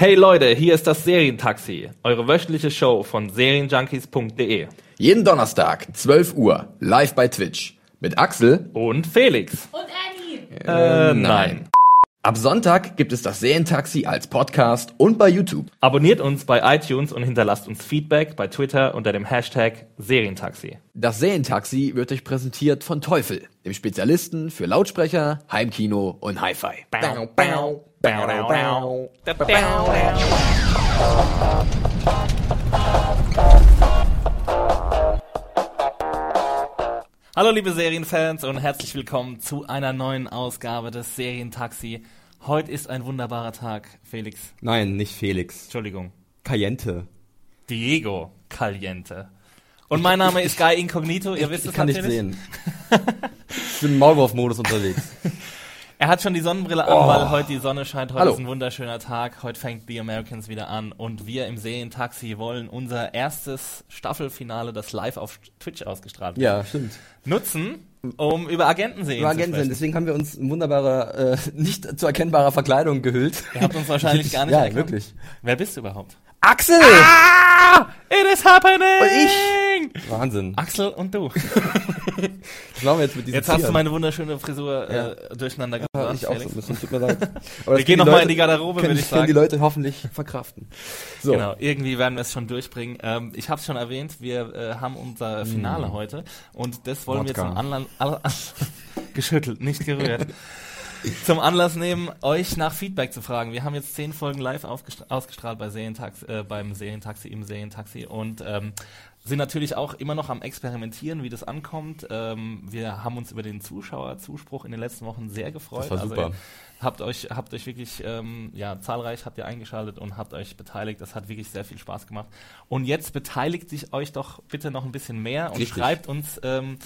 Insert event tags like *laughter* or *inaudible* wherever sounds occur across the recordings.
Hey Leute, hier ist das Serientaxi, eure wöchentliche Show von serienjunkies.de. Jeden Donnerstag, 12 Uhr, live bei Twitch. Mit Axel. Und Felix. Und Annie. Äh, nein. Ab Sonntag gibt es das Serientaxi als Podcast und bei YouTube. Abonniert uns bei iTunes und hinterlasst uns Feedback bei Twitter unter dem Hashtag Serientaxi. Das Serientaxi wird euch präsentiert von Teufel, dem Spezialisten für Lautsprecher, Heimkino und Hi-Fi. Hallo liebe Serienfans und herzlich willkommen zu einer neuen Ausgabe des Serientaxi. Heute ist ein wunderbarer Tag, Felix. Nein, nicht Felix. Entschuldigung. Caliente. Diego Caliente. Und mein Name ist Guy Incognito, ihr wisst Ich es kann nicht natürlich. sehen. *laughs* ich bin im Maulwurf-Modus unterwegs. *laughs* Er hat schon die Sonnenbrille an, Oh. weil heute die Sonne scheint. Heute Hallo. ist ein wunderschöner Tag. Heute fängt The Americans wieder an. Und wir im Serientaxi wollen unser erstes Staffelfinale, das live auf Twitch ausgestrahlt wird, Ja, stimmt. nutzen, um über Agentenserien Wir zu Agenten sind, sprechen. deswegen haben wir uns in wunderbarer, äh, nicht zu erkennbarer Verkleidung gehüllt. Ihr habt uns wahrscheinlich *laughs* gar nicht Ja, erkannt. wirklich. Wer bist du überhaupt? Axel! Ah! It is happening! Und Wahnsinn. Axel und du. *laughs* Was machen wir jetzt mit diesem Jetzt hast du meine wunderschöne Frisur Ja. äh, durcheinander Ja, gebracht, ich auch so ein bisschen, tut mir leid. Aber das Wir gehen noch die mal Leute- in die Garderobe, würde ich können die sagen. Leute hoffentlich verkraften. So. Genau, irgendwie werden wir es schon durchbringen. Ähm, ich habe es schon erwähnt, wir äh, haben unser Finale heute und das wollen wir Wodka. zum Anlass *laughs* All- geschüttelt, nicht gerührt. *laughs* zum Anlass nehmen, euch nach Feedback zu fragen. Wir haben jetzt zehn Folgen live ausgestrahlt bei Serientaxi, äh, beim Serientaxi im Serientaxi und ähm, sind natürlich auch immer noch am Experimentieren, wie das ankommt. Ähm, wir haben uns über den Zuschauerzuspruch in den letzten Wochen sehr gefreut. Das war Also, super. habt euch, habt euch wirklich, ähm, ja, zahlreich habt ihr eingeschaltet und habt euch beteiligt. Das hat wirklich sehr viel Spaß gemacht. Und jetzt beteiligt sich euch doch bitte noch ein bisschen mehr und Richtig. schreibt uns ähm,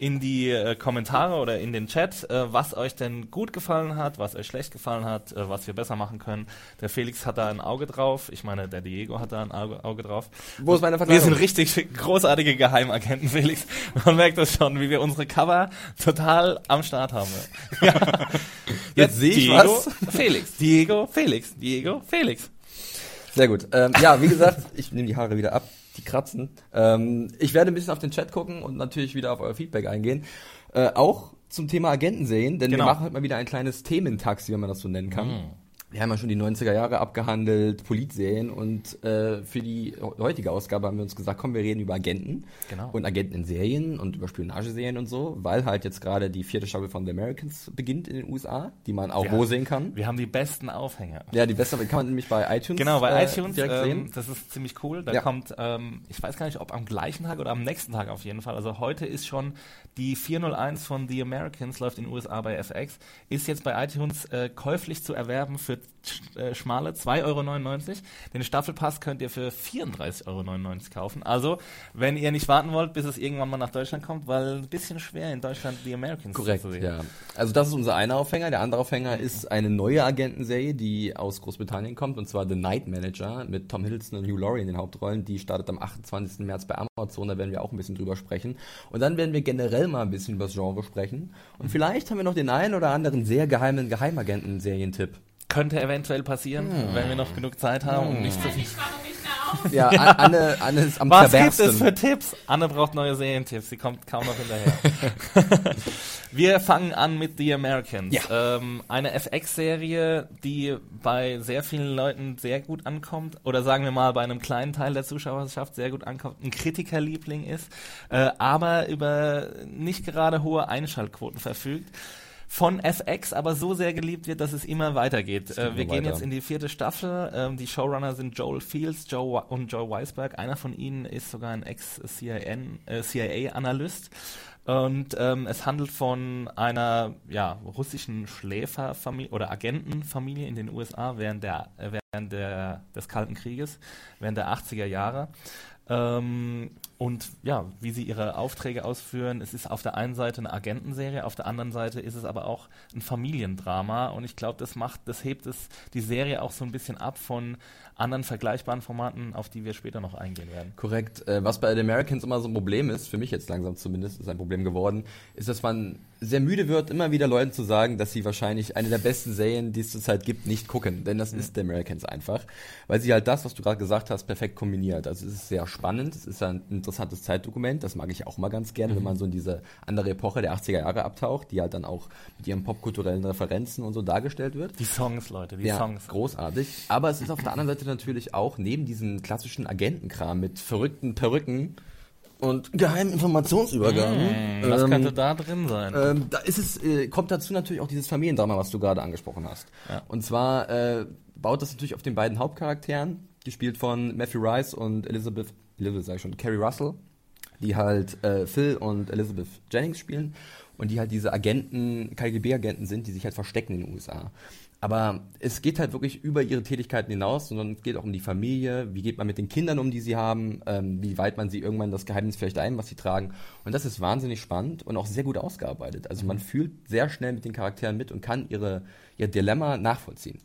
in die äh, Kommentare oder in den Chat, äh, was euch denn gut gefallen hat, was euch schlecht gefallen hat, äh, was wir besser machen können. Der Felix hat da ein Auge drauf. Ich meine, der Diego hat da ein Auge, Auge drauf. Wo ist meine Wir Verkleidung? sind richtig großartige Geheimagenten, Felix. Man merkt das schon, wie wir unsere Cover total am Start haben. *laughs* Ja. Jetzt sehe ich Diego, was. Felix. Diego, Felix. Diego, Felix. Sehr gut. Ähm, ja, wie gesagt, ich nehme die Haare wieder ab, die kratzen. Ähm, ich werde ein bisschen auf den Chat gucken und natürlich wieder auf euer Feedback eingehen. Äh, auch zum Thema Agentenserien, denn Genau. wir machen heute mal wieder ein kleines Thementaxi, wenn man das so nennen kann. Mhm. Wir haben ja schon die 90er Jahre abgehandelt, Politserien und äh, für die heutige Ausgabe haben wir uns gesagt, komm, wir reden über Agenten Genau. und Agenten in Serien und über Spionageserien und so, weil halt jetzt gerade die vierte Staffel von The Americans beginnt in den USA, die man auch wo sehen kann. Wir haben die besten Aufhänger. Ja, die beste kann man nämlich bei iTunes Genau, bei äh, iTunes, direkt ähm, sehen. das ist ziemlich cool. Da Ja. kommt, ähm, ich weiß gar nicht, ob am gleichen Tag oder am nächsten Tag auf jeden Fall. Also heute ist schon die 401 von The Americans, läuft in den USA bei FX, ist jetzt bei iTunes äh, käuflich zu erwerben für äh, schmale 2,99 Euro. Den Staffelpass könnt ihr für 34,99 Euro kaufen. Also, wenn ihr nicht warten wollt, bis es irgendwann mal nach Deutschland kommt, weil ein bisschen schwer in Deutschland The Americans Korrekt, zu sehen. ja. Also das ist unser einer Aufhänger. Der andere Aufhänger ist eine neue Agentenserie, die aus Großbritannien kommt, und zwar The Night Manager mit Tom Hiddleston und Hugh Laurie in den Hauptrollen. Die startet am 28. März bei Amazon, da werden wir auch ein bisschen drüber sprechen. Und dann werden wir generell mal ein bisschen über das Genre sprechen. Und vielleicht haben wir noch den einen oder anderen sehr geheimen Geheimagenten-Serientipp. Könnte eventuell passieren, wenn wir noch genug Zeit haben und nicht zu viel Ich mache mich da auf. Ja, A- Anne, Anne ist am Was gibt es für Tipps? Anne braucht neue Serientipps, sie kommt kaum noch hinterher. *laughs* Wir fangen an mit The Americans. Ähm, eine FX-Serie, die bei sehr vielen Leuten sehr gut ankommt, oder sagen wir mal bei einem kleinen Teil der Zuschauerschaft sehr gut ankommt, ein Kritikerliebling ist, äh, aber über nicht gerade hohe Einschaltquoten verfügt. Von FX aber so sehr geliebt wird, dass es immer weitergeht. Äh, wir gehen weiter. jetzt in die vierte Staffel. Ähm, die Showrunner sind Joel Fields Joe und Joe Weisberg. Einer von ihnen ist sogar ein Ex-CIA-Analyst. Und ähm, es handelt von einer ja, russischen Schläferfamilie oder Agentenfamilie in den USA während, der, äh, während der, des Kalten Krieges, während der 80er Jahre. Ähm, und ja, wie sie ihre Aufträge ausführen. Es ist auf der einen Seite eine Agentenserie, auf der anderen Seite ist es aber auch ein Familiendrama. Und ich glaube, das macht, das hebt es die Serie auch so ein bisschen ab von anderen vergleichbaren Formaten, auf die wir später noch eingehen werden. Korrekt. Äh, was bei den Americans immer so ein Problem ist, für mich jetzt langsam zumindest, ist ein Problem geworden, ist, dass man sehr müde wird, immer wieder Leuten zu sagen, dass sie wahrscheinlich eine der besten Serien, die es zurzeit gibt, nicht gucken. Denn das ist The Americans einfach. Weil sie halt das, was du gerade gesagt hast, perfekt kombiniert. Also es ist sehr spannend, es ist ein interessantes Zeitdokument, das mag ich auch mal ganz gerne, wenn man so in diese andere Epoche der 80er Jahre abtaucht, die halt dann auch mit ihren popkulturellen Referenzen und so dargestellt wird. Die Songs, Leute, die Ja, Songs. großartig. Aber es ist auf der anderen Seite natürlich auch neben diesem klassischen Agentenkram mit verrückten Perücken und geheimen Informationsübergaben. Was ähm, könnte da drin sein? ähm, da ist es, äh, kommt dazu natürlich auch dieses Familiendrama, was du gerade angesprochen hast. Ja. Und zwar äh, baut das natürlich auf den beiden Hauptcharakteren, gespielt von Matthew Rice und Elizabeth, Elizabeth sag ich schon, Carrie Russell, die halt äh, Phil und Elizabeth Jennings spielen und die halt diese Agenten, KGB-Agenten sind, die sich halt verstecken in den USA. Aber es geht halt wirklich über ihre Tätigkeiten hinaus, sondern es geht auch um die Familie, wie geht man mit den Kindern um, die sie haben, ähm, wie weit man sie irgendwann das Geheimnis vielleicht ein, was sie tragen. Und das ist wahnsinnig spannend und auch sehr gut ausgearbeitet. Also man fühlt sehr schnell mit den Charakteren mit und kann ihre, ihr Dilemma nachvollziehen.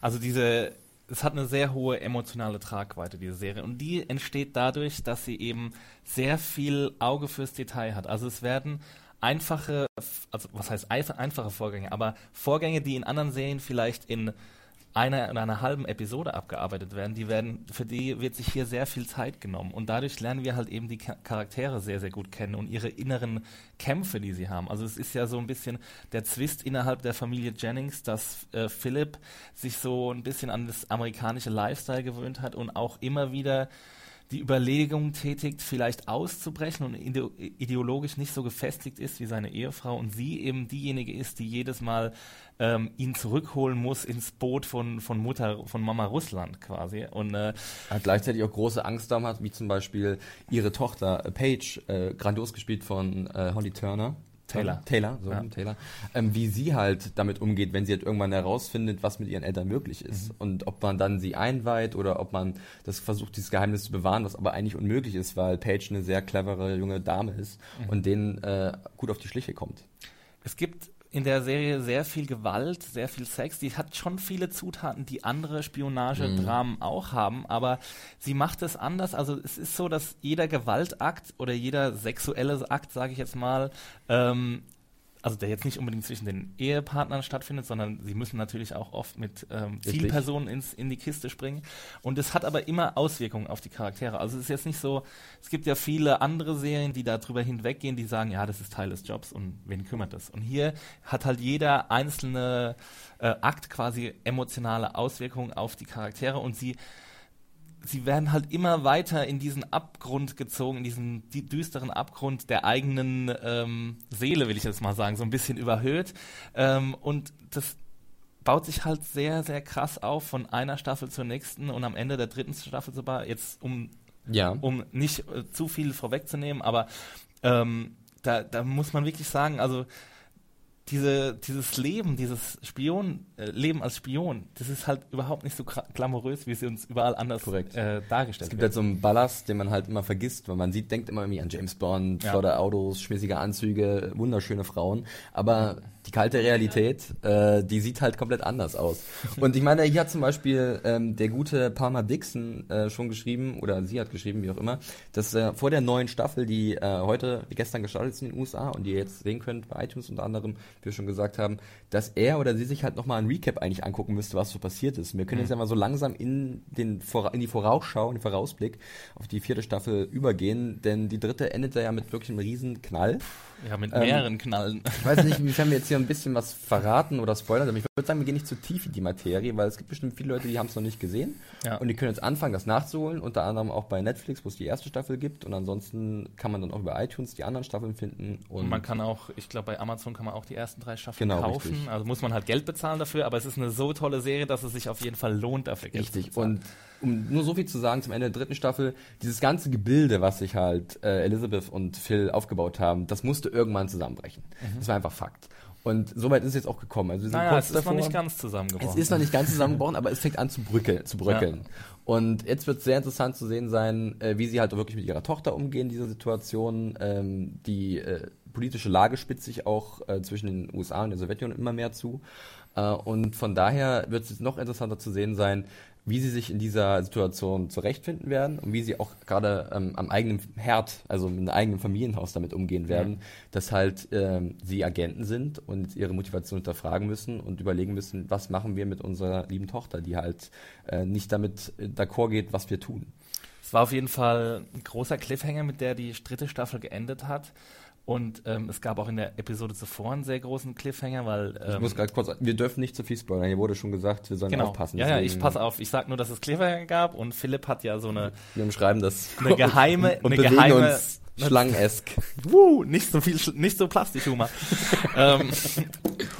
Also diese, es hat eine sehr hohe emotionale Tragweite, diese Serie. Und die entsteht dadurch, dass sie eben sehr viel Auge fürs Detail hat. Also es werden einfache, also was heißt einfache Vorgänge, aber Vorgänge, die in anderen Serien vielleicht in einer oder einer halben Episode abgearbeitet werden, die werden, für die wird sich hier sehr viel Zeit genommen. Und dadurch lernen wir halt eben die Cha- Charaktere sehr, sehr gut kennen und ihre inneren Kämpfe, die sie haben. Also es ist ja so ein bisschen der Zwist innerhalb der Familie Jennings, dass äh, Philip sich so ein bisschen an das amerikanische Lifestyle gewöhnt hat und auch immer wieder die Überlegung tätigt, vielleicht auszubrechen und ide ideologisch nicht so gefestigt ist wie seine Ehefrau und sie eben diejenige ist, die jedes Mal ähm, ihn zurückholen muss ins Boot von, von Mutter, von Mama Russland quasi. Und äh, Hat gleichzeitig auch große Angst hat, wie zum Beispiel ihre Tochter äh, Paige, äh, grandios gespielt von äh, Holly Turner. Taylor. Taylor, so, Ja. Taylor. Ähm, wie sie halt damit umgeht, wenn sie halt irgendwann herausfindet, was mit ihren Eltern möglich ist. Und ob man dann sie einweiht oder ob man das versucht, dieses Geheimnis zu bewahren, was aber eigentlich unmöglich ist, weil Paige eine sehr clevere junge Dame ist und denen äh, gut auf die Schliche kommt. Es gibt in der Serie sehr viel Gewalt, sehr viel Sex. Die hat schon viele Zutaten, die andere Spionagedramen auch haben, aber sie macht es anders. Also es ist so, dass jeder Gewaltakt oder jeder sexuelle Akt, sage ich jetzt mal, ähm, also der jetzt nicht unbedingt zwischen den Ehepartnern stattfindet, sondern sie müssen natürlich auch oft mit ähm. Zielpersonen ins, in die Kiste springen. Und es hat aber immer Auswirkungen auf die Charaktere. Also es ist jetzt nicht so, es gibt ja viele andere Serien, die darüber hinweggehen, die sagen, ja, das ist Teil des Jobs und wen kümmert das? Und hier hat halt jeder einzelne äh, Akt quasi emotionale Auswirkungen auf die Charaktere und sie sie werden halt immer weiter in diesen Abgrund gezogen, in diesen die, düsteren Abgrund der eigenen ähm, Seele, will ich jetzt mal sagen, so ein bisschen überhöht. Ähm, und das baut sich halt sehr, sehr krass auf von einer Staffel zur nächsten und am Ende der dritten Staffel sogar, jetzt um, Ja. um nicht äh, zu viel vorwegzunehmen, aber ähm, da, da muss man wirklich sagen, also diese, dieses Leben, dieses Spion, äh, Leben als Spion, das ist halt überhaupt nicht so glamourös, wie sie uns überall anders äh, Es dargestellt gibt wird. halt so einen Ballast, den man halt immer vergisst, weil man sieht, denkt immer irgendwie an James Bond, Ja. Autos, schmissige Anzüge, wunderschöne Frauen. Aber die kalte Realität, äh, die sieht halt komplett anders aus. *laughs* Und ich meine, hier hat zum Beispiel ähm, der gute Palmer Dixon äh, schon geschrieben, oder sie hat geschrieben, wie auch immer, dass äh, vor der neuen Staffel, die äh, heute, die gestern gestartet ist in den USA und die ihr jetzt sehen könnt bei iTunes unter anderem, wie wir schon gesagt haben, dass er oder sie sich halt nochmal ein Recap eigentlich angucken müsste, was so passiert ist. Wir können jetzt ja mal so langsam in, den, Vora- in die Vorausschau, in den Vorausblick auf die vierte Staffel übergehen, denn die dritte endet ja mit wirklich einem riesen Knall. Ja, mit Ähm, mehreren Knallen. Ich weiß nicht, inwiefern wir jetzt hier ein bisschen was verraten oder spoilern, aber ich würde sagen, wir gehen nicht zu tief in die Materie, weil es gibt bestimmt viele Leute, die haben es noch nicht gesehen Ja. und die können jetzt anfangen, das nachzuholen, unter anderem auch bei Netflix, wo es die erste Staffel gibt und ansonsten kann man dann auch über iTunes die anderen Staffeln finden und Und man kann auch, ich glaube, bei Amazon kann man auch die ersten drei Staffeln Genau, kaufen. richtig. Also muss man halt Geld bezahlen dafür, aber es ist eine so tolle Serie, dass es sich auf jeden Fall lohnt, dafür Geld zu Richtig. bezahlen. Und um nur so viel zu sagen, zum Ende der dritten Staffel, dieses ganze Gebilde, was sich halt äh, Elizabeth und Phil aufgebaut haben, das musste irgendwann zusammenbrechen. Das war einfach Fakt. Und soweit ist es jetzt auch gekommen. Also wir sind naja, kurz es ist noch davor. nicht ganz zusammengebrochen. Es ist noch nicht ganz zusammengebrochen, aber es fängt an zu bröckeln. Zu bröckeln. Und jetzt wird es sehr interessant zu sehen sein, äh, wie sie halt wirklich mit ihrer Tochter umgehen, diese Situation. Ähm, die äh, politische Lage spitzt sich auch äh, zwischen den USA und der Sowjetunion immer mehr zu. Äh, und von daher wird es jetzt noch interessanter zu sehen sein, wie sie sich in dieser Situation zurechtfinden werden und wie sie auch gerade ähm, am eigenen Herd, also mit einem eigenen Familienhaus damit umgehen werden, dass halt ähm, sie Agenten sind und ihre Motivation hinterfragen müssen und überlegen müssen, was machen wir mit unserer lieben Tochter, die halt äh, nicht damit äh, d'accord geht, was wir tun. Es war auf jeden Fall ein großer Cliffhanger, mit der die dritte Staffel geendet hat. Und ähm, es gab auch in der Episode zuvor einen sehr großen Cliffhanger, weil. Ich Ähm, muss gerade kurz, wir dürfen nicht zu viel spoilern. Hier wurde schon gesagt, wir sollen genau. aufpassen. Ja, ja, ich passe auf. Ich sag nur, dass es Cliffhanger gab und Philipp hat ja so eine, Wir umschreiben das. *laughs* eine geheime, und eine bewegen geheime, uns schlangenesk. *laughs* Wuh, nicht so viel, nicht so Plastikhumor. *laughs* ähm,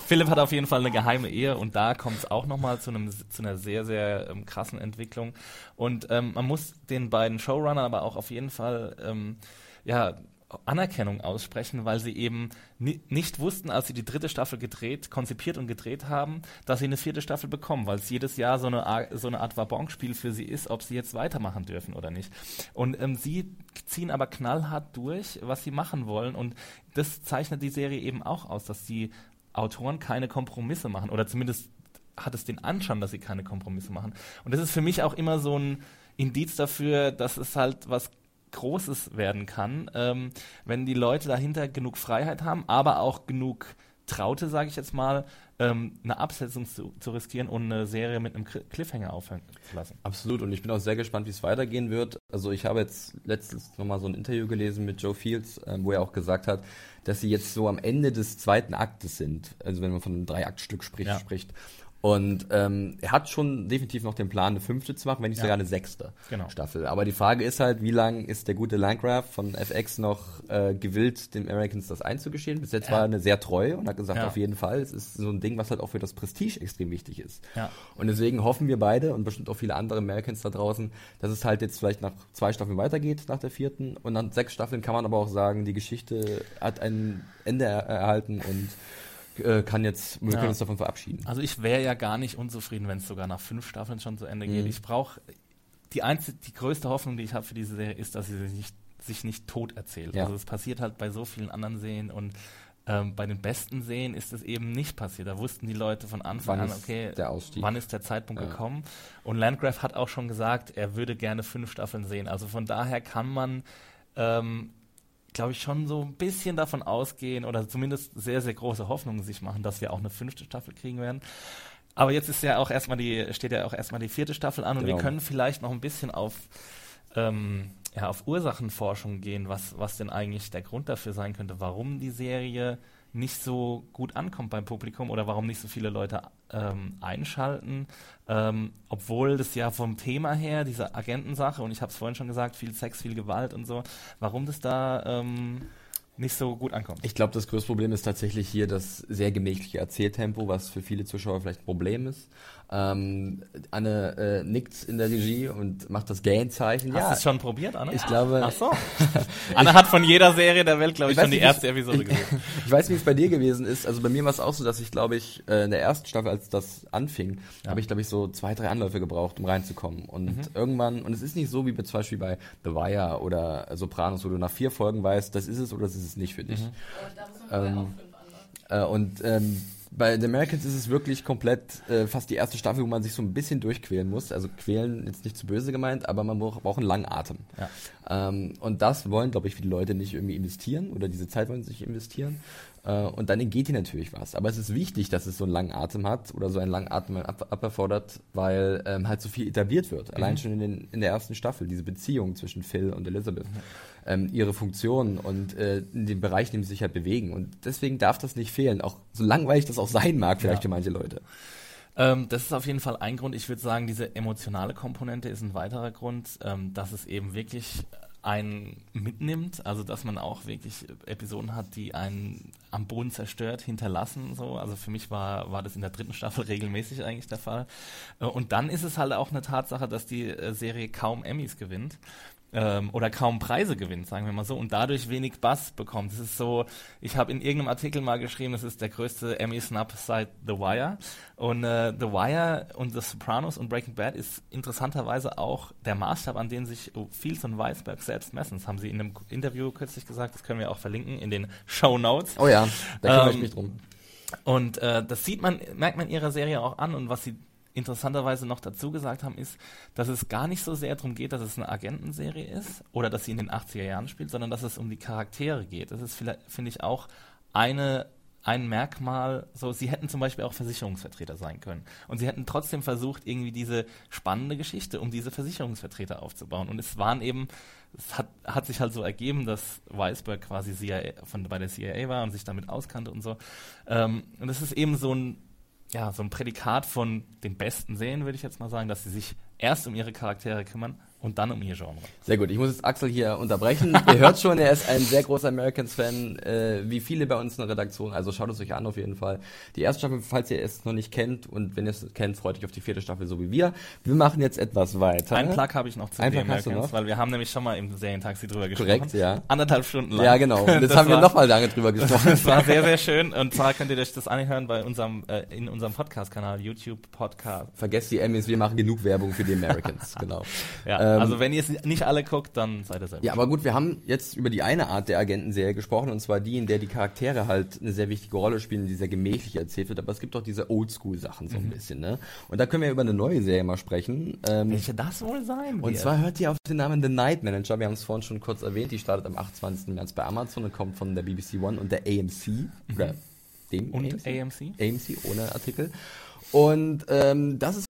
Philipp hat auf jeden Fall eine geheime Ehe und da kommt es auch nochmal zu, einem, zu einer sehr, sehr ähm, krassen Entwicklung. Und ähm, man muss den beiden Showrunnern aber auch auf jeden Fall ähm, ja, Anerkennung aussprechen, weil sie eben ni nicht wussten, als sie die dritte Staffel gedreht, konzipiert und gedreht haben, dass sie eine vierte Staffel bekommen, weil es jedes Jahr so eine, Ar- so eine Art Wabonspiel für sie ist, ob sie jetzt weitermachen dürfen oder nicht. Und ähm, sie ziehen aber knallhart durch, was sie machen wollen und das zeichnet die Serie eben auch aus, dass die Autoren keine Kompromisse machen oder zumindest hat es den Anschein, dass sie keine Kompromisse machen. Und das ist für mich auch immer so ein Indiz dafür, dass es halt was Großes werden kann, ähm, wenn die Leute dahinter genug Freiheit haben, aber auch genug Traute, sage ich jetzt mal, ähm, eine Absetzung zu, zu riskieren und eine Serie mit einem Cl- Cliffhanger aufhören zu lassen. Absolut, und ich bin auch sehr gespannt, wie es weitergehen wird. Also ich habe jetzt letztens nochmal so ein Interview gelesen mit Joe Fields, ähm, wo er auch gesagt hat, dass sie jetzt so am Ende des zweiten Aktes sind, also wenn man von einem Dreiaktstück spricht, Ja. spricht. Und ähm, er hat schon definitiv noch den Plan, eine fünfte zu machen, wenn nicht Ja. sogar eine sechste Genau. Staffel. Aber die Frage ist halt, wie lange ist der gute Landgraf von FX noch äh, gewillt, den Americans das einzugestehen? Bis jetzt Ja. war er eine sehr treu und hat gesagt, Ja. auf jeden Fall. Es ist so ein Ding, was halt auch für das Prestige extrem wichtig ist. Ja. Und deswegen hoffen wir beide und bestimmt auch viele andere Americans da draußen, dass es halt jetzt vielleicht nach zwei Staffeln weitergeht, nach der vierten. Und nach sechs Staffeln kann man aber auch sagen, die Geschichte hat ein Ende er erhalten und äh, kann jetzt, wir Ja. können uns davon verabschieden. Also ich wäre ja gar nicht unzufrieden, wenn es sogar nach fünf Staffeln schon zu Ende geht. Ich brauche die einzige, die größte Hoffnung, die ich habe für diese Serie, ist, dass sie sich nicht, sich nicht tot erzählt. Ja. Also es passiert halt bei so vielen anderen Serien und ähm, bei den besten Serien ist es eben nicht passiert. Da wussten die Leute von Anfang Wann an, ist okay, der Ausstieg? wann ist der Zeitpunkt Ja. gekommen? Und Landgraf hat auch schon gesagt, er würde gerne fünf Staffeln sehen. Also von daher kann man ähm, glaube ich, schon so ein bisschen davon ausgehen oder zumindest sehr, sehr große Hoffnungen sich machen, dass wir auch eine fünfte Staffel kriegen werden. Aber jetzt ist ja auch erstmal die, steht ja auch erstmal die vierte Staffel an und Genau. wir können vielleicht noch ein bisschen auf, ähm, ja, auf Ursachenforschung gehen, was, was denn eigentlich der Grund dafür sein könnte, warum die Serie nicht so gut ankommt beim Publikum oder warum nicht so viele Leute ähm, einschalten, ähm, obwohl das ja vom Thema her, diese Agentensache, und ich habe es vorhin schon gesagt, viel Sex, viel Gewalt und so, warum das da ähm, nicht so gut ankommt. Ich glaube, das größte Problem ist tatsächlich hier das sehr gemächliche Erzähltempo, was für viele Zuschauer vielleicht ein Problem ist. Ähm, Anne äh, nickt in der Regie und macht das Gähnzeichen. Hast du es schon probiert, Anna? ich glaube, Ach so. *laughs* Anna hat von jeder Serie der Welt, glaube ich, Ich schon die erste ich- Episode gesehen. *laughs* Ich weiß nicht, wie es bei dir gewesen ist. Also bei mir war es auch so, dass ich, glaube ich, äh, in der ersten Staffel, als das anfing, habe ich, glaube ich, so zwei, drei Anläufe gebraucht, um reinzukommen. Und Mhm. irgendwann, und es ist nicht so wie bei, zum Beispiel bei The Wire oder Sopranos, wo du nach vier Folgen weißt, das ist es oder das ist es nicht für dich. Mhm. Ähm, auch fünf andere. Äh, und ähm, bei The Americans ist es wirklich komplett äh, fast die erste Staffel, wo man sich so ein bisschen durchquälen muss. Also quälen jetzt nicht zu böse gemeint, aber man braucht, braucht einen langen Atem. Ja. Ähm, und das wollen, glaube ich, viele Leute nicht irgendwie investieren oder diese Zeit wollen sie nicht investieren. Äh, und dann entgeht dir natürlich was. Aber es ist wichtig, dass es so einen langen Atem hat oder so einen langen Atem ab, aberfordert, weil ähm, halt so viel etabliert wird. Allein mhm. schon in, den, in, der ersten Staffel, diese Beziehung zwischen Phil und Elizabeth. Mhm. Ähm, ihre Funktionen und äh, in dem Bereich, in dem sie sich halt bewegen. Und deswegen darf das nicht fehlen. Auch so langweilig das auch sein mag, vielleicht ja. für manche Leute. Ähm, das ist auf jeden Fall ein Grund. Ich würde sagen, diese emotionale Komponente ist ein weiterer Grund, ähm, dass es eben wirklich einen mitnimmt, also dass man auch wirklich Episoden hat, die einen am Boden zerstört, hinterlassen. So. Also für mich war, war das in der dritten Staffel regelmäßig eigentlich der Fall. Äh, und dann ist es halt auch eine Tatsache, dass die äh, Serie kaum Emmys gewinnt ähm, oder kaum Preise gewinnt, sagen wir mal so, und dadurch wenig Bass bekommt. Es ist so, ich habe in irgendeinem Artikel mal geschrieben, es ist der größte Emmy-Snub seit The Wire. Und äh, The Wire und The Sopranos und Breaking Bad ist interessanterweise auch der Maßstab, an den sich Fields und Weisberg selbst messen. Das haben sie in einem Interview kürzlich gesagt, das können wir auch verlinken in den Show Notes. Oh ja, da kümmere ähm, ich mich drum. Und äh, das sieht man, merkt man ihrer Serie auch an und was sie interessanterweise noch dazu gesagt haben, ist, dass es gar nicht so sehr darum geht, dass es eine Agentenserie ist oder dass sie in den 80er Jahren spielt, sondern dass es um die Charaktere geht. Das ist vielleicht, finde ich, auch eine ein Merkmal, so sie hätten zum Beispiel auch Versicherungsvertreter sein können. Und sie hätten trotzdem versucht, irgendwie diese spannende Geschichte um diese Versicherungsvertreter aufzubauen. Und es waren eben, es hat, hat sich halt so ergeben, dass Weisberg quasi CIA, von, bei der CIA war und sich damit auskannte und so. Ähm, und es ist eben so ein ja, so ein Prädikat von den besten Serien, würde ich jetzt mal sagen, dass sie sich erst um ihre Charaktere kümmern und dann um ihr Genre. Sehr gut, ich muss jetzt Axel hier unterbrechen. Ihr hört schon, er ist ein sehr großer Americans-Fan, äh, wie viele bei uns in der Redaktion, also schaut es euch an auf jeden Fall. Die erste Staffel, falls ihr es noch nicht kennt und wenn ihr es kennt, freut euch auf die vierte Staffel, so wie wir. Wir machen jetzt etwas weiter. Ein Plug habe ich noch zu The Americans, weil wir haben nämlich schon mal im Serientaxi drüber gesprochen. Korrekt, ja. Anderthalb Stunden lang. Ja, genau. Und jetzt haben war, wir nochmal lange drüber gesprochen. *laughs* das war sehr, sehr schön und zwar könnt ihr euch das anhören bei unserem, äh, in unserem Podcast-Kanal, YouTube Podcast. Vergesst die Emmys, wir machen genug Werbung für die Americans, *laughs* genau. Ja, ähm, also wenn ihr es nicht alle guckt, dann seid ihr selber. Ja, aber gut, wir haben jetzt über die eine Art der Agentenserie gesprochen, und zwar die, in der die Charaktere halt eine sehr wichtige Rolle spielen, die sehr gemächlich erzählt wird, aber es gibt auch diese Oldschool-Sachen so ein mhm. bisschen, ne? Und da können wir über eine neue Serie mal sprechen. Ähm, Welche das wohl sein Und zwar hört ihr auf den Namen The Night Manager, wir haben es vorhin schon kurz erwähnt, die startet am 28. März bei Amazon und kommt von der BBC One und der AMC, mhm. oder dem und AMC? AMC? AMC, ohne Artikel. Und ähm, das ist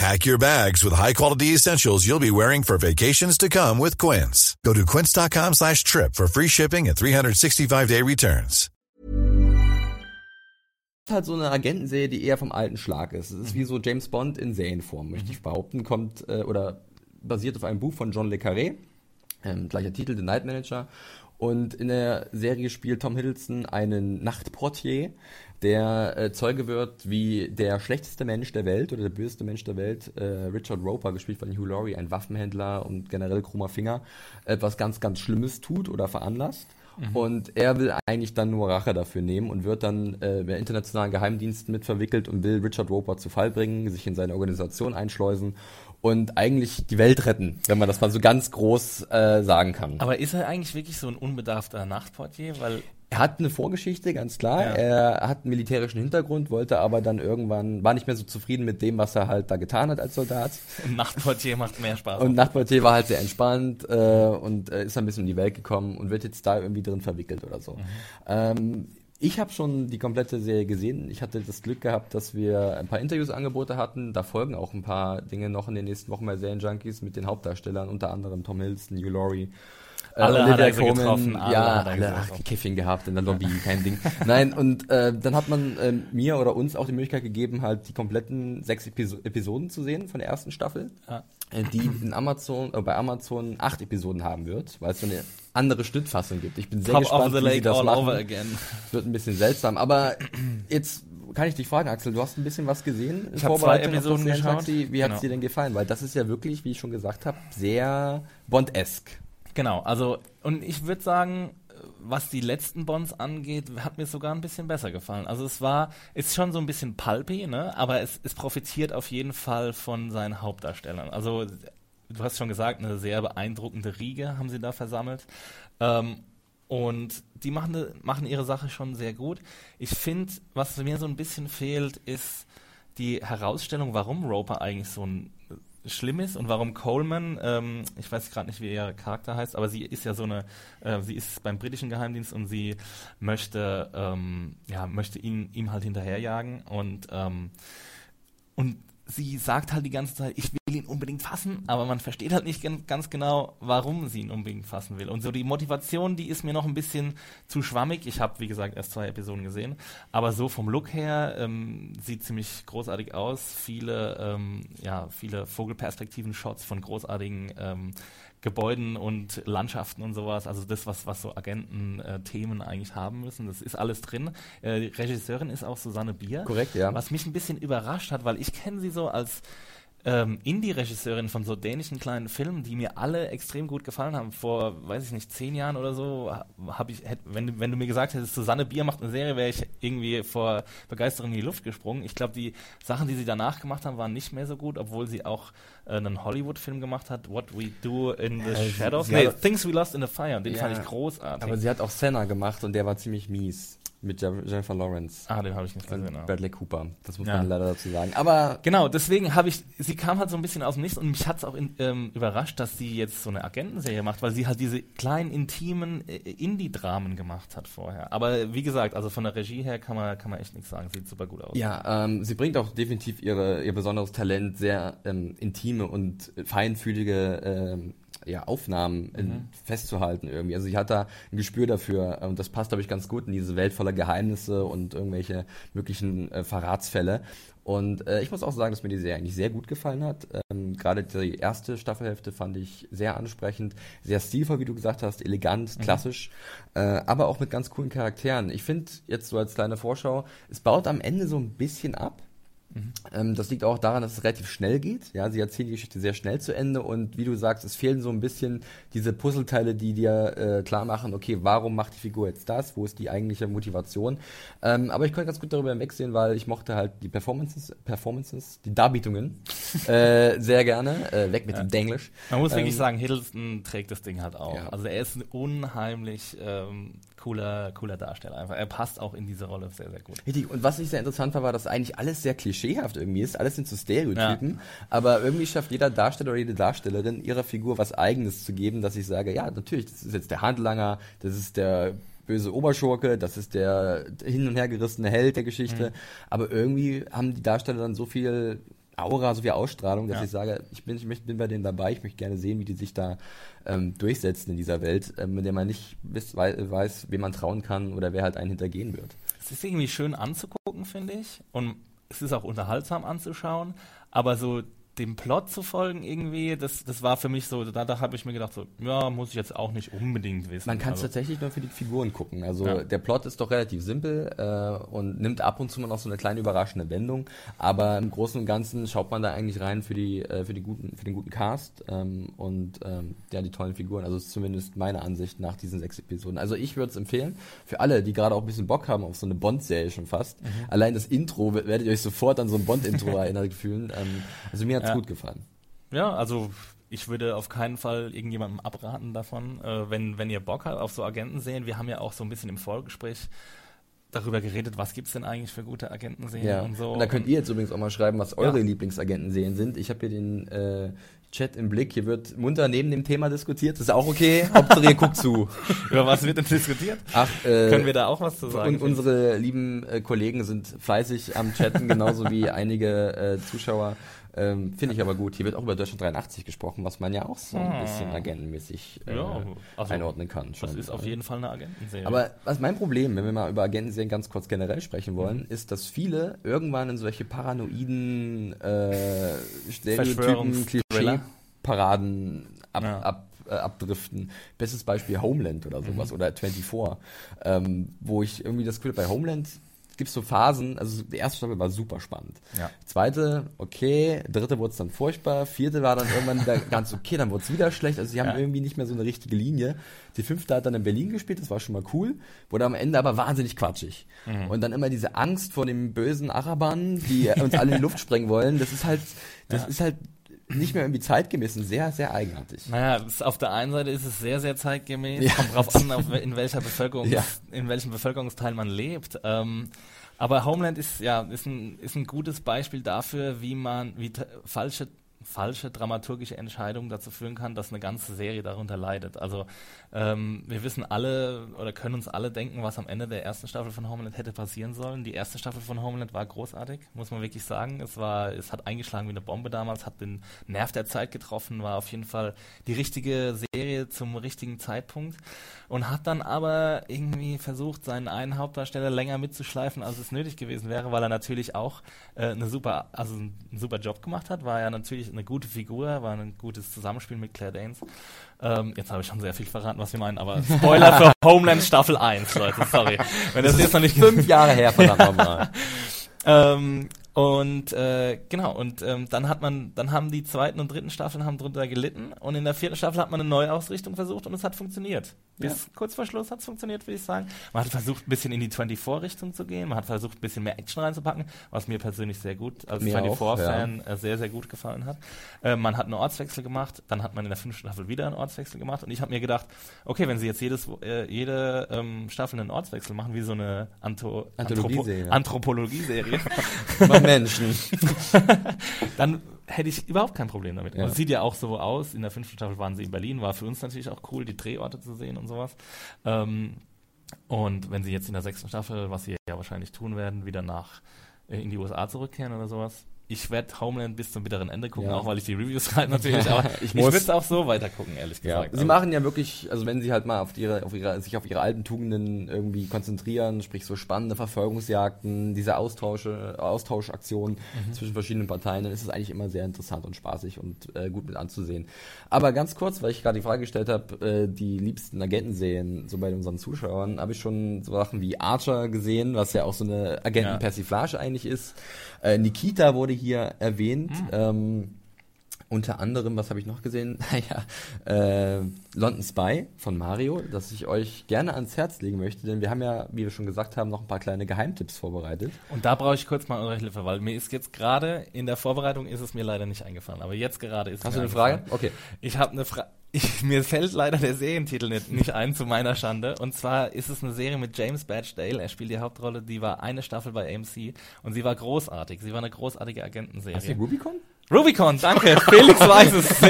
Pack your bags with high-quality essentials you'll be wearing for vacations to come with Quince. Go to quince.com slash trip for free shipping and 365-day returns. halt so eine Agentenserie, die eher vom alten Schlag ist. Es ist wie so James Bond in Serienform, möchte ich behaupten. Kommt äh, oder basiert auf einem Buch von John Le Carré. Ähm, gleicher Titel, The Night Manager. Und in der Serie spielt Tom Hiddleston einen Nachtportier, der äh, Zeuge wird, wie der schlechteste Mensch der Welt oder der böseste Mensch der Welt, äh, Richard Roper, gespielt von Hugh Laurie, ein Waffenhändler und generell krummer Finger, etwas ganz, ganz Schlimmes tut oder veranlasst. Mhm. Und er will eigentlich dann nur Rache dafür nehmen und wird dann äh, bei internationalen Geheimdiensten mit verwickelt und will Richard Roper zu Fall bringen, sich in seine Organisation einschleusen und eigentlich die Welt retten, wenn man das mal so ganz groß äh, sagen kann. Aber ist er eigentlich wirklich so ein unbedarfter Nachtportier? Weil er hat eine Vorgeschichte, ganz klar. Ja. Er hat einen militärischen Hintergrund, wollte aber dann irgendwann, war nicht mehr so zufrieden mit dem, was er halt da getan hat als Soldat. Und Nachtportier macht mehr Spaß. Und Nachtportier war halt sehr entspannt äh, und äh, ist ein bisschen in die Welt gekommen und wird jetzt da irgendwie drin verwickelt oder so. Mhm. Ähm, ich habe schon die komplette Serie gesehen. Ich hatte das Glück gehabt, dass wir ein paar Interviews-Angebote hatten. Da folgen auch ein paar Dinge noch in den nächsten Wochen bei Serienjunkies mit den Hauptdarstellern, unter anderem Tom Hiddleston, Hugh Laurie. Äh, alle Olivia hat er Coleman, getroffen, alle ja, alle, ach, Kiffing gehabt in der Lobby, kein Ding. *laughs* Nein, und äh, dann hat man äh, mir oder uns auch die Möglichkeit gegeben, halt die kompletten sechs Episo Episoden zu sehen von der ersten Staffel, ja. äh, die in Amazon, äh, bei Amazon acht Episoden haben wird, weil es so eine andere Schnittfassung gibt. Ich bin sehr Top gespannt, wie sie das machen. *laughs* Wird ein bisschen seltsam, aber jetzt kann ich dich fragen, Axel, du hast ein bisschen was gesehen. Ich habe zwei Episoden geschaut. Wie genau. hat es dir denn gefallen? Weil das ist ja wirklich, wie ich schon gesagt habe, sehr Bond-esque. Genau, also, und ich würde sagen, was die letzten Bonds angeht, hat mir sogar ein bisschen besser gefallen. Also es war, ist schon so ein bisschen pulpy, ne? aber es, es profitiert auf jeden Fall von seinen Hauptdarstellern. Also du hast schon gesagt, eine sehr beeindruckende Riege haben sie da versammelt. Ähm, und die machen, machen ihre Sache schon sehr gut. Ich finde, was mir so ein bisschen fehlt, ist die Herausstellung, warum Roper eigentlich so ein schlimm ist und warum Coleman, ähm, ich weiß gerade nicht, wie ihr Charakter heißt, aber sie ist ja so eine, äh, sie ist beim britischen Geheimdienst und sie möchte, ähm, ja, möchte ihn, ihm halt hinterherjagen und, ähm, und sie sagt halt die ganze Zeit, ich will ihn unbedingt fassen, aber man versteht halt nicht ganz genau, warum sie ihn unbedingt fassen will. Und so die Motivation, die ist mir noch ein bisschen zu schwammig. Ich habe, wie gesagt, erst zwei Episoden gesehen, aber so vom Look her ähm, sieht ziemlich großartig aus. Viele, ähm, ja, viele Vogelperspektiven-Shots von großartigen ähm, Gebäuden und Landschaften und sowas. Also das, was, was so Agenten-Themen äh, eigentlich haben müssen, das ist alles drin. Äh, die Regisseurin ist auch Susanne Bier. Korrekt, ja. Was mich ein bisschen überrascht hat, weil ich kenne sie so als ähm, Indie-Regisseurin von so dänischen kleinen Filmen, die mir alle extrem gut gefallen haben. Vor, weiß ich nicht, zehn Jahren oder so, habe ich, hätt, wenn, wenn du mir gesagt hättest, Susanne Bier macht eine Serie, wäre ich irgendwie vor Begeisterung in die Luft gesprungen. Ich glaube, die Sachen, die sie danach gemacht haben, waren nicht mehr so gut, obwohl sie auch äh, einen Hollywood-Film gemacht hat, What We Do in the äh, Shadows. Sie, sie nee, Things We Lost in the Fire. Den ja, fand ich großartig. Aber sie hat auch Senna gemacht und der war ziemlich mies mit Jennifer Lawrence. Ah, den habe ich nicht gesehen. Und Bradley Cooper. Das muss ja. man leider dazu sagen. Aber genau, deswegen habe ich, sie kam halt so ein bisschen aus dem Nichts und mich hat es auch in, ähm, überrascht, dass sie jetzt so eine Agentenserie macht, weil sie halt diese kleinen, intimen äh, Indie-Dramen gemacht hat vorher. Aber wie gesagt, also von der Regie her kann man, kann man echt nichts sagen. Sieht super gut aus. Ja, ähm, sie bringt auch definitiv ihre, ihr besonderes Talent, sehr ähm, intime und feinfühlige ähm, ja, Aufnahmen mhm. festzuhalten irgendwie. Also ich hatte da ein Gespür dafür und das passt, glaube ich, ganz gut in diese Welt voller Geheimnisse und irgendwelche möglichen äh, Verratsfälle. Und äh, ich muss auch sagen, dass mir die Serie eigentlich sehr gut gefallen hat. Ähm, Gerade die erste Staffelhälfte fand ich sehr ansprechend, sehr stilvoll, wie du gesagt hast, elegant, mhm. klassisch, äh, aber auch mit ganz coolen Charakteren. Ich finde jetzt so als kleine Vorschau, es baut am Ende so ein bisschen ab. Mhm. Ähm, das liegt auch daran, dass es relativ schnell geht. Ja, sie erzählen die Geschichte sehr schnell zu Ende und wie du sagst, es fehlen so ein bisschen diese Puzzleteile, die dir äh, klar machen, okay, warum macht die Figur jetzt das? Wo ist die eigentliche Motivation? Ähm, aber ich konnte ganz gut darüber hinwegsehen, weil ich mochte halt die Performances, Performances, die Darbietungen *laughs* äh, sehr gerne. Äh, weg mit ja. dem Denglisch. Man muss ähm, wirklich sagen, Hiddleston trägt das Ding halt auch. Ja. Also er ist ein unheimlich ähm, cooler, cooler Darsteller einfach. Er passt auch in diese Rolle sehr, sehr gut. Richtig. Und was ich sehr interessant war, war, dass eigentlich alles sehr klischeehaft irgendwie ist. Alles sind so Stereotypen. Ja. Aber irgendwie schafft jeder Darsteller oder jede Darstellerin ihrer Figur was Eigenes zu geben, dass ich sage, ja, natürlich, das ist jetzt der Handlanger, das ist der böse Oberschurke, das ist der hin und her gerissene Held der Geschichte. Mhm. Aber irgendwie haben die Darsteller dann so viel Aura, so viel Ausstrahlung, dass ja. ich sage, ich bin, ich bin bei denen dabei, ich möchte gerne sehen, wie die sich da ähm, durchsetzen in dieser Welt, ähm, in der man nicht weiß, weiß, wem man trauen kann oder wer halt einen hintergehen wird. Es ist irgendwie schön anzugucken, finde ich. Und es ist auch unterhaltsam anzuschauen, aber so dem Plot zu folgen irgendwie, das, das war für mich so, da, da habe ich mir gedacht, so, ja, muss ich jetzt auch nicht unbedingt wissen. Man kann es also. tatsächlich nur für die Figuren gucken. Also ja. der Plot ist doch relativ simpel äh, und nimmt ab und zu mal noch so eine kleine überraschende Wendung, aber im Großen und Ganzen schaut man da eigentlich rein für die äh, für die guten für den guten Cast ähm, und ähm, ja die tollen Figuren. Also ist zumindest meine Ansicht nach diesen sechs Episoden. Also ich würde es empfehlen für alle, die gerade auch ein bisschen Bock haben auf so eine Bond-Serie schon fast. Mhm. Allein das Intro werdet ihr euch sofort an so ein Bond-Intro *laughs* erinnert fühlen. Ähm, also mir hat ja. gut gefallen. Ja, also ich würde auf keinen Fall irgendjemandem abraten davon, äh, wenn, wenn ihr Bock habt auf so Agenten sehen. Wir haben ja auch so ein bisschen im Vorgespräch darüber geredet, was gibt es denn eigentlich für gute Agentenserien ja. und so. Und da könnt ihr jetzt übrigens auch mal schreiben, was eure ja. Lieblingsagentenserien sind. Ich habe hier den äh, Chat im Blick. Hier wird munter neben dem Thema diskutiert. Das ist auch okay. *laughs* Hauptsache ihr guckt zu. Über was wird denn diskutiert? Ach, äh, Können wir da auch was zu sagen? Und unsere lieben äh, Kollegen sind fleißig am Chatten, genauso wie *laughs* einige äh, Zuschauer. Ähm, Finde ich aber gut. Hier wird auch über Deutschland 83 gesprochen, was man ja auch so ein bisschen ah. agentenmäßig äh, ja, also einordnen kann. Schon. Das ist auf jeden Fall eine Agentenserie. Aber was mein Problem, wenn wir mal über Agentenserien ganz kurz generell sprechen wollen, mhm. ist, dass viele irgendwann in solche paranoiden äh, Stereotypen, Klischee-Paraden ab, ja. ab äh, abdriften. Bestes Beispiel Homeland oder sowas mhm. oder 24, ähm, wo ich irgendwie das Gefühl bei Homeland gibt so Phasen, also die erste Staffel war super spannend. Ja. Zweite, okay, dritte wurde es dann furchtbar, vierte war dann irgendwann wieder *laughs* ganz okay, dann wurde es wieder schlecht, also sie haben Ja. irgendwie nicht mehr so eine richtige Linie. Die fünfte hat dann in Berlin gespielt, das war schon mal cool, wurde am Ende aber wahnsinnig quatschig. Mhm. Und dann immer diese Angst vor dem bösen Arabern, die uns alle in die Luft sprengen wollen, das ist halt, das Ja. ist halt nicht mehr irgendwie zeitgemäß und sehr, sehr eigenartig. Naja, auf der einen Seite ist es sehr, sehr zeitgemäß. Ja. Kommt drauf an, auf, in welcher Bevölkerung, Ja. in welchem Bevölkerungsteil man lebt. Ähm, aber Homeland ist ja ist ein, ist ein gutes Beispiel dafür, wie man wie falsche falsche dramaturgische Entscheidungen dazu führen kann, dass eine ganze Serie darunter leidet. Also ähm, wir wissen alle oder können uns alle denken, was am Ende der ersten Staffel von Homeland hätte passieren sollen. Die erste Staffel von Homeland war großartig, muss man wirklich sagen. Es war, es hat eingeschlagen wie eine Bombe damals, hat den Nerv der Zeit getroffen, war auf jeden Fall die richtige Serie zum richtigen Zeitpunkt und hat dann aber irgendwie versucht, seinen einen Hauptdarsteller länger mitzuschleifen, als es nötig gewesen wäre, weil er natürlich auch äh, eine super, also einen super Job gemacht hat, war ja natürlich eine gute Figur, war ein gutes Zusammenspiel mit Claire Danes. Ähm, jetzt habe ich schon sehr viel verraten, was wir meinen, aber *laughs* Spoiler für Homeland Staffel 1, Leute, sorry. Wenn das jetzt noch nicht Fünf Jahre her, verdammt nochmal. *laughs* ähm, und äh, genau, und ähm, dann hat man, dann haben die zweiten und dritten Staffeln haben drunter gelitten und in der vierten Staffel hat man eine Neuausrichtung versucht und es hat funktioniert. Bis kurz vor Schluss hat es funktioniert, würde ich sagen. Man hat versucht, ein bisschen in die 24-Richtung zu gehen, man hat versucht, ein bisschen mehr Action reinzupacken, was mir persönlich sehr gut, als Mir auch, 24-Fan äh, sehr, sehr gut gefallen hat. Äh, man hat einen Ortswechsel gemacht, dann hat man in der fünften Staffel wieder einen Ortswechsel gemacht und ich habe mir gedacht, okay, wenn sie jetzt jedes, äh, jede ähm, Staffel einen Ortswechsel machen, wie so eine Anto Anthologieserie. Anthropo *laughs* *laughs* Menschen. *laughs* dann hätte ich überhaupt kein Problem damit. Ja. Und es sieht ja auch so aus. In der fünften Staffel waren sie in Berlin, war für uns natürlich auch cool, die Drehorte zu sehen und sowas. Ähm, und wenn sie jetzt in der sechsten Staffel, was sie ja wahrscheinlich tun werden, wieder nach äh, in die USA zurückkehren oder sowas. Ich werde Homeland bis zum bitteren Ende gucken, Ja. auch weil ich die Reviews *laughs* schreibe natürlich, aber Ich ich, muss. würde es auch so weiter gucken, ehrlich Ja, gesagt. sie Also- machen ja wirklich, also wenn sie halt mal auf ihre, auf ihre, sich auf ihre alten Tugenden irgendwie konzentrieren, sprich so spannende Verfolgungsjagden, diese Austausche, Austauschaktionen Mhm. zwischen verschiedenen Parteien, dann ist es eigentlich immer sehr interessant und spaßig und äh, gut mit anzusehen. Aber ganz kurz, weil ich gerade die Frage gestellt habe, äh, die liebsten Agentenserien, so bei unseren Zuschauern, habe ich schon so Sachen wie Archer gesehen, was ja auch so eine Agentenpersiflage eigentlich ist. Äh, Nikita wurde hier erwähnt. Ähm, unter anderem, was habe ich noch gesehen? *laughs* Naja, äh, London Spy von Mario, das ich euch gerne ans Herz legen möchte, denn wir haben ja, wie wir schon gesagt haben, noch ein paar kleine Geheimtipps vorbereitet. Und da brauche ich kurz mal eure Hilfe, weil mir ist jetzt gerade in der Vorbereitung ist es mir leider nicht eingefallen, aber jetzt gerade ist es Hast du mir eine Frage? Okay. Ich habe eine Frage. Mir fällt leider der Serientitel nicht, nicht ein, zu meiner Schande. Und zwar ist es eine Serie mit James Badge Dale. Er spielt die Hauptrolle. Die war eine Staffel bei AMC und sie war großartig. Sie war eine großartige Agentenserie. Hast du Rubicon? Rubicon, danke. *laughs* Felix weiß es.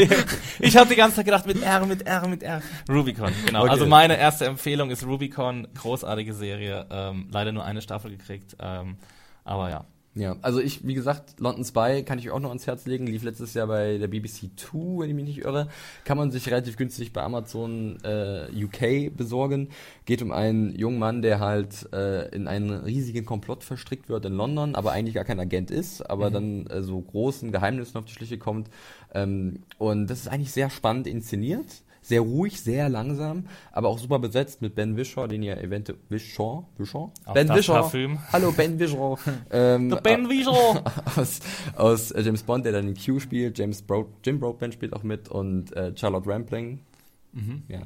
Ich habe die ganze Zeit gedacht, mit R, mit R, mit R. Rubicon, genau. Okay. Also meine erste Empfehlung ist Rubicon. Großartige Serie. Ähm, leider nur eine Staffel gekriegt. Ähm, aber ja. Ja, also ich, wie gesagt, London Spy kann ich euch auch noch ans Herz legen. Lief letztes Jahr bei der BBC 2, wenn ich mich nicht irre. Kann man sich relativ günstig bei Amazon äh, UK besorgen. Geht um einen jungen Mann, der halt äh, in einen riesigen Komplott verstrickt wird in London, aber eigentlich gar kein Agent ist, aber dann äh, so großen Geheimnissen auf die Schliche kommt. Ähm, und das ist eigentlich sehr spannend inszeniert. Sehr ruhig, sehr langsam, aber auch super besetzt mit Ben Wishaw, den ihr eventuell Wishaw, Wishaw? Auch Ben Wishaw. *laughs* Hallo Ben Wishaw. *laughs* ähm, Der Ben Wieso. *laughs* aus, aus äh, James Bond, der dann Q spielt. James Bro Jim Broadbent spielt auch mit und äh, Charlotte Rampling, Mhm. ja,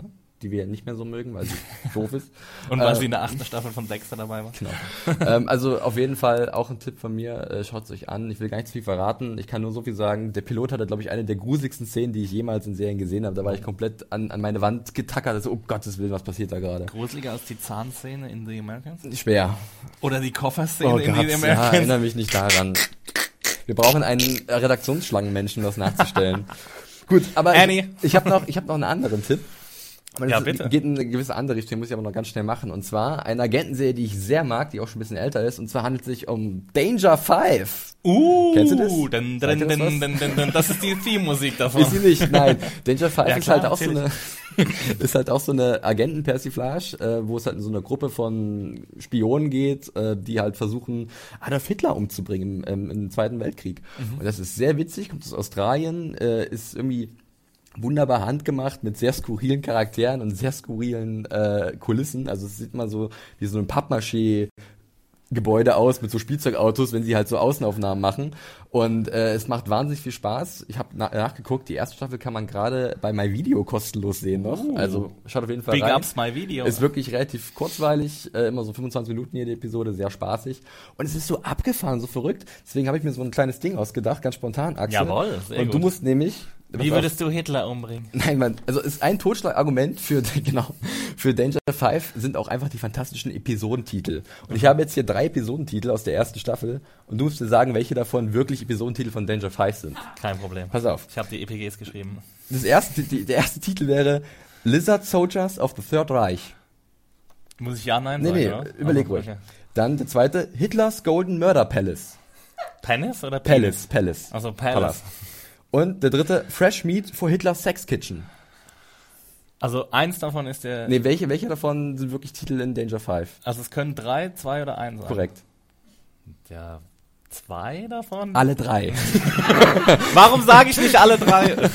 die wir nicht mehr so mögen, weil sie *laughs* doof ist. Und weil Äh, sie in der achten Staffel von Dexter dabei war. Genau. ähm, also auf jeden Fall auch ein Tipp von mir, äh, schaut es euch an. Ich will gar nicht zu viel verraten. Ich kann nur so viel sagen. Der Pilot hatte, glaube ich, eine der gruseligsten Szenen, die ich jemals in Serien gesehen habe. Da war ich komplett an, an meine Wand getackert. Also, um Gottes Willen, was passiert da gerade? Gruseliger als die Zahnszene in The Americans? Schwer. Oder die Kofferszene in The Oh ja, Americans? erinnere mich nicht daran. Wir brauchen einen Redaktionsschlangenmenschen, um das nachzustellen. *laughs* Gut, aber Annie. ich, ich habe noch, ich hab noch einen anderen Tipp. Und Ja, bitte. Geht in eine gewisse andere Richtung, muss ich aber noch ganz schnell machen. Und zwar eine Agentenserie, die ich sehr mag, die auch schon ein bisschen älter ist. Und zwar handelt es sich um Danger Five. Uh, Kennst du das? Dun, dun, dun, dun, dun, dun. Das ist die Theme-Musik davon. Ist sie nicht, nein. *laughs* Danger Five Ja, ist klar, halt auch so eine, *laughs* ist halt auch so eine Agentenpersiflage, äh, wo es halt in so eine Gruppe von Spionen geht, äh, die halt versuchen, Adolf Hitler umzubringen im, im Zweiten Weltkrieg. Mhm. Und das ist sehr witzig, kommt aus Australien, äh, ist irgendwie wunderbar handgemacht mit sehr skurrilen Charakteren und sehr skurrilen äh, Kulissen. Also es sieht mal so wie so ein Pappmaché Gebäude aus mit so Spielzeugautos, wenn sie halt so Außenaufnahmen machen. Und äh, es macht wahnsinnig viel Spaß. Ich habe na nachgeguckt, die erste Staffel kann man gerade bei MyVideo kostenlos sehen noch. Also schaut auf jeden Fall Big rein. Ups My Video. Ist wirklich relativ kurzweilig, äh, immer so 25 Minuten jede Episode, sehr spaßig. Und es ist so abgefahren, so verrückt. Deswegen habe ich mir so ein kleines Ding ausgedacht, ganz spontan, Axel. Jawohl, sehr Und du gut. musst nämlich... Wie würdest du Hitler umbringen? *laughs* Nein, man, also ist ein Totschlagargument für *laughs* genau für Danger 5 sind auch einfach die fantastischen Episodentitel. Und ich habe jetzt hier drei Episodentitel aus der ersten Staffel und du musst dir sagen, welche davon wirklich Episodentitel von Danger 5 sind. Kein Problem. Pass auf. Ich habe die EPGs geschrieben. Das erste, die, der erste Titel wäre Lizard Soldiers of the Third Reich. Muss ich ja, nein Nee, sagen, nee, oder? überleg ruhig. okay. Dann der zweite Hitler's Golden Murder Palace. Penis oder Palace, Palace. Also Palace. Palace. Und der dritte Fresh Meat for Hitler's Sex Kitchen. Also eins davon ist der. Nee, welche, welche davon sind wirklich Titel in Danger 5? Also es können drei, zwei oder eins sein. Korrekt. Ja, zwei davon? Alle drei. *laughs* Warum sage ich nicht alle drei? *laughs*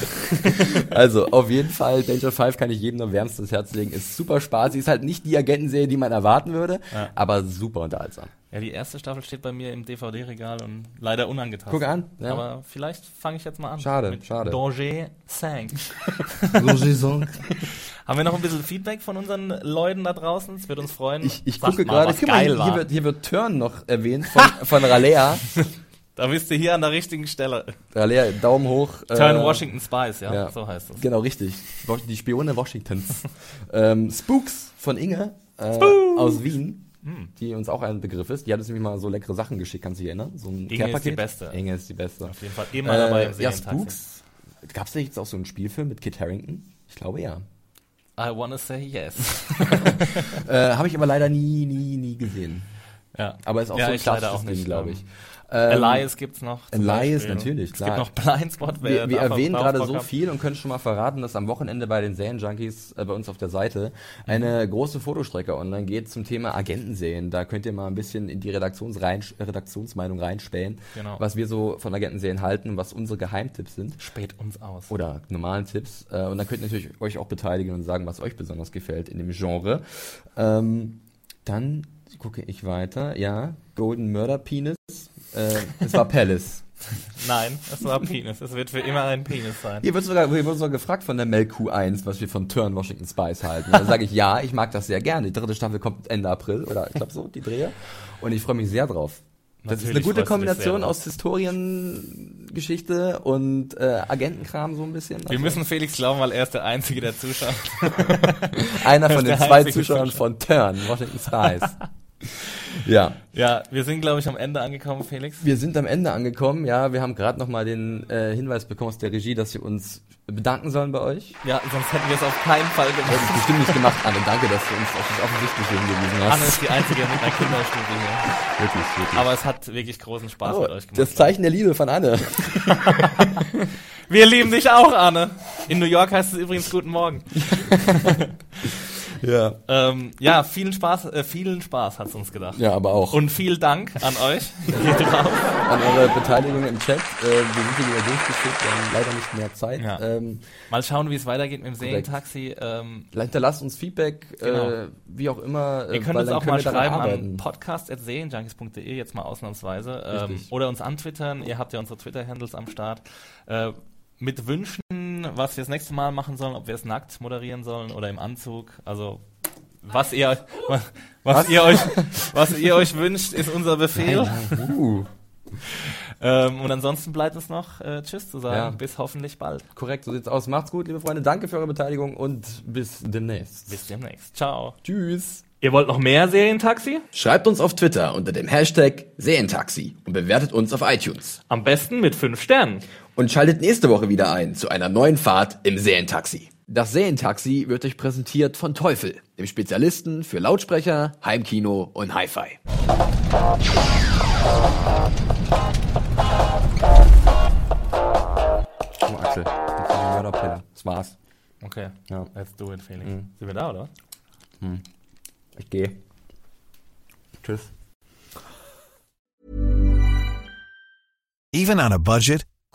Also, auf jeden Fall, Danger 5 kann ich jedem nur wärmstens Herz legen. Ist super spaßig. Ist halt nicht die Agentenserie, die man erwarten würde, Ja. aber super unterhaltsam. Ja, die erste Staffel steht bei mir im DVD-Regal und leider unangetastet. Guck an, ja. Aber vielleicht fange ich jetzt mal an. Schade, Mit schade. Danger 5. *laughs* *laughs* Haben wir noch ein bisschen Feedback von unseren Leuten da draußen? Es wird uns freuen. Ich, ich gucke mal, gerade, guck mal, geil hier, wird, hier wird Turn noch erwähnt von, von Ralea. *laughs* Da bist du hier an der richtigen Stelle. Ralea, Daumen hoch. Turn äh, Washington Spice, ja, ja. so heißt es. Genau, richtig. Die Spione Washingtons. ähm, Spooks von Inge äh, aus Wien. Hm. Die uns auch ein Begriff ist. Die hat uns nämlich mal so leckere Sachen geschickt, kannst du dich erinnern? So ein Inge ist Care-Paket. die Beste. Inge ist die Beste. Auf jeden Fall immer dabei im Äh, ja. Spooks. Gab es da jetzt auch so einen Spielfilm mit Kit Harrington? Ich glaube ja. I wanna say yes. *laughs* Äh, Habe ich aber leider nie, nie, nie gesehen. ja. Aber ist auch ja, so ein klassisches auch Ding, glaube ähm, ich. Ähm, Elias gibt's noch. Elias, Beispiel. natürlich, Es klar. gibt noch Blindspot. Wir, wir erwähnen gerade so viel und können schon mal verraten, dass am Wochenende bei den Serienjunkies äh, bei uns auf der Seite eine große Fotostrecke online geht zum Thema Agentenserien. Da könnt ihr mal ein bisschen in die Redaktions rein, Redaktionsmeinung reinspähen, Genau. was wir so von Agentenserien halten, was unsere Geheimtipps sind. Spät uns aus. oder normalen Tipps. Äh, und dann könnt ihr natürlich euch auch beteiligen und sagen, was euch besonders gefällt in dem Genre. Ähm, dann gucke ich weiter. Ja, Golden Murder Penis. Äh, es war Palace. *laughs* Nein, es war Penis. Es wird für immer ein Penis sein. Hier wird sogar, hier wird sogar gefragt von der Melk Q1, was wir von Turn Washington Spice halten. Da sage ich ja, ich mag das sehr gerne. Die dritte Staffel kommt Ende April oder ich glaube so, die Drehe. Und ich freue mich sehr drauf. Das ist eine Natürlich gute Kombination aus Historiengeschichte und äh, Agentenkram so ein bisschen. Wir müssen Felix glauben, weil er ist der Einzige, der zuschaut. *laughs* Einer von den zwei Zuschauern Zuschauer. von Turn, Washington Spice. *laughs* *laughs* ja, Ja, wir sind, glaube ich, am Ende angekommen, Felix. wir sind am Ende angekommen. Ja, wir haben gerade noch mal den äh, Hinweis bekommen aus der Regie, dass wir uns bedanken sollen bei euch. Ja, sonst hätten wir es auf keinen Fall gemacht. ist bestimmt nicht gemacht, Anne. Danke, dass du uns auf das Offensichtliche hingewiesen hast. Anne ist die Einzige mit einer Kinderstudie hier. Wirklich, wirklich. Aber es hat wirklich großen Spaß Oh, mit euch gemacht. das Zeichen der Liebe von Anne. *laughs* Wir lieben dich auch, Anne. In New York heißt es übrigens Guten Morgen. *laughs* Ja. Ähm, ja, vielen Spaß, äh, vielen Spaß hat's uns gedacht. Ja, aber auch Und vielen Dank an euch. *laughs* An eure Beteiligung im Chat. Äh, wir sind hier wieder durchgeführt, wir haben leider nicht mehr Zeit. Ja. Ähm, Mal schauen, wie es weitergeht mit dem Serientaxi. Ähm, hinterlasst uns Feedback, Genau. äh, wie auch immer. äh, Ihr könnt uns auch mal schreiben an arbeiten. podcast.serienjunkies.de, jetzt mal ausnahmsweise. Ähm, oder uns antwittern. Ihr habt ja unsere Twitter-Handles am Start. Äh, mit Wünschen, was wir das nächste Mal machen sollen, ob wir es nackt moderieren sollen oder im Anzug. Also was ihr, was, was ihr euch, was ihr euch wünscht, ist unser Befehl. Uh, Ähm, und ansonsten bleibt es noch äh, Tschüss zu sagen. Ja. Bis hoffentlich bald. korrekt, so sieht's aus. Macht's gut, liebe Freunde. Danke für eure Beteiligung und bis demnächst. Bis demnächst. Ciao. Tschüss. Ihr wollt noch mehr Serientaxi? Schreibt uns auf Twitter unter dem Hashtag Serientaxi und bewertet uns auf iTunes. Am besten mit fünf Sternen. Und schaltet nächste Woche wieder ein zu einer neuen Fahrt im Serientaxi. Das Serientaxi wird euch präsentiert von Teufel, dem Spezialisten für Lautsprecher, Heimkino und Hi-Fi. Oh, Axel, jetzt die Mörderpille. Das war's. Okay. Ja. Let's do it, Felix. Mhm. Sind wir da, oder? Ich gehe. Tschüss. Even on a budget,